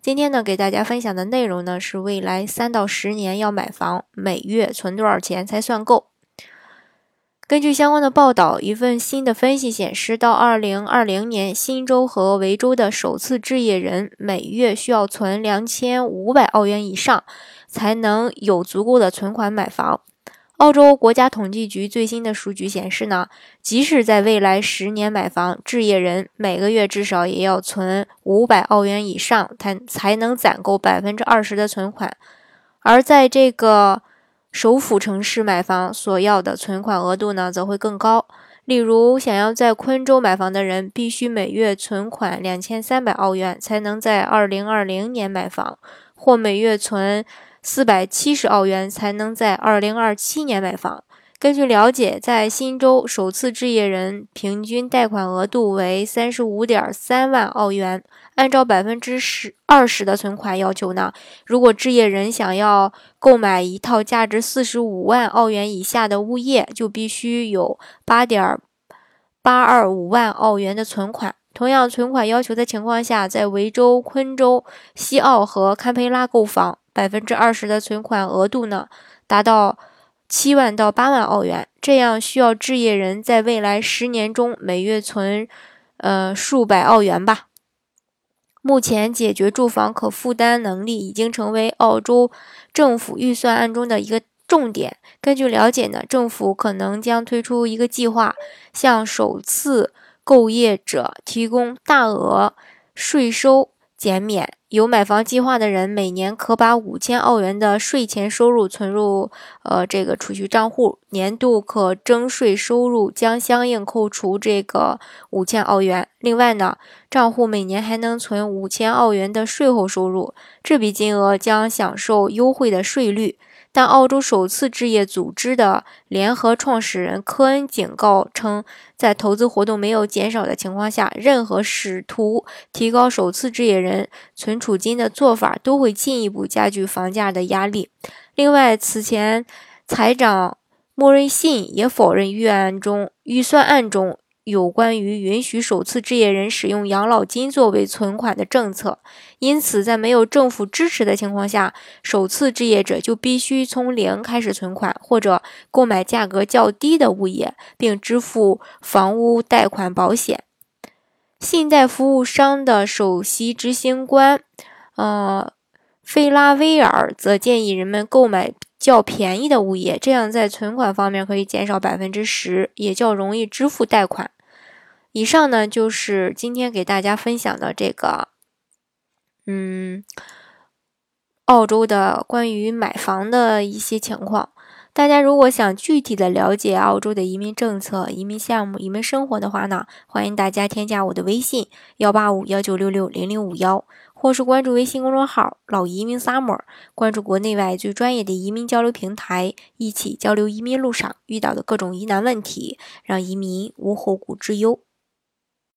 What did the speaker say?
今天呢，给大家分享的内容呢是未来三到十年要买房，每月存多少钱才算够？根据相关的报道，一份新的分析显示，到二零二零年，新州和维州的首次置业人每月需要存两千五百澳元以上，才能有足够的存款买房。澳洲国家统计局最新的数据显示呢，即使在未来十年买房，置业人每个月至少也要存五百澳元以上，才才能攒够百分之二十的存款。而在这个首府城市买房所要的存款额度呢，则会更高。例如，想要在昆州买房的人，必须每月存款两千三百澳元，才能在二零二零年买房，或每月存。四百七十澳元才能在二零二七年买房。根据了解，在新州首次置业人平均贷款额度为三十五点三万澳元。按照百分之十二十的存款要求呢，如果置业人想要购买一套价值四十五万澳元以下的物业，就必须有八点八二五万澳元的存款。同样存款要求的情况下，在维州、昆州、西澳和堪培拉购房。百分之二十的存款额度呢，达到七万到八万澳元。这样需要置业人在未来十年中每月存，呃数百澳元吧。目前解决住房可负担能力已经成为澳洲政府预算案中的一个重点。根据了解呢，政府可能将推出一个计划，向首次购业者提供大额税收。减免有买房计划的人，每年可把五千澳元的税前收入存入呃这个储蓄账户，年度可征税收入将相应扣除这个五千澳元。另外呢，账户每年还能存五千澳元的税后收入，这笔金额将享受优惠的税率。但澳洲首次置业组织的联合创始人科恩警告称，在投资活动没有减少的情况下，任何试图提高首次置业人存储金的做法都会进一步加剧房价的压力。另外，此前财长莫瑞信也否认预案中预算案中。有关于允许首次置业人使用养老金作为存款的政策，因此在没有政府支持的情况下，首次置业者就必须从零开始存款，或者购买价格较低的物业，并支付房屋贷款保险。信贷服务商的首席执行官，呃，费拉威尔则建议人们购买。较便宜的物业，这样在存款方面可以减少百分之十，也较容易支付贷款。以上呢就是今天给大家分享的这个，嗯，澳洲的关于买房的一些情况。大家如果想具体的了解澳洲的移民政策、移民项目、移民生活的话呢，欢迎大家添加我的微信幺八五幺九六六零零五幺。或是关注微信公众号“老移民 summer”，关注国内外最专业的移民交流平台，一起交流移民路上遇到的各种疑难问题，让移民无后顾之忧。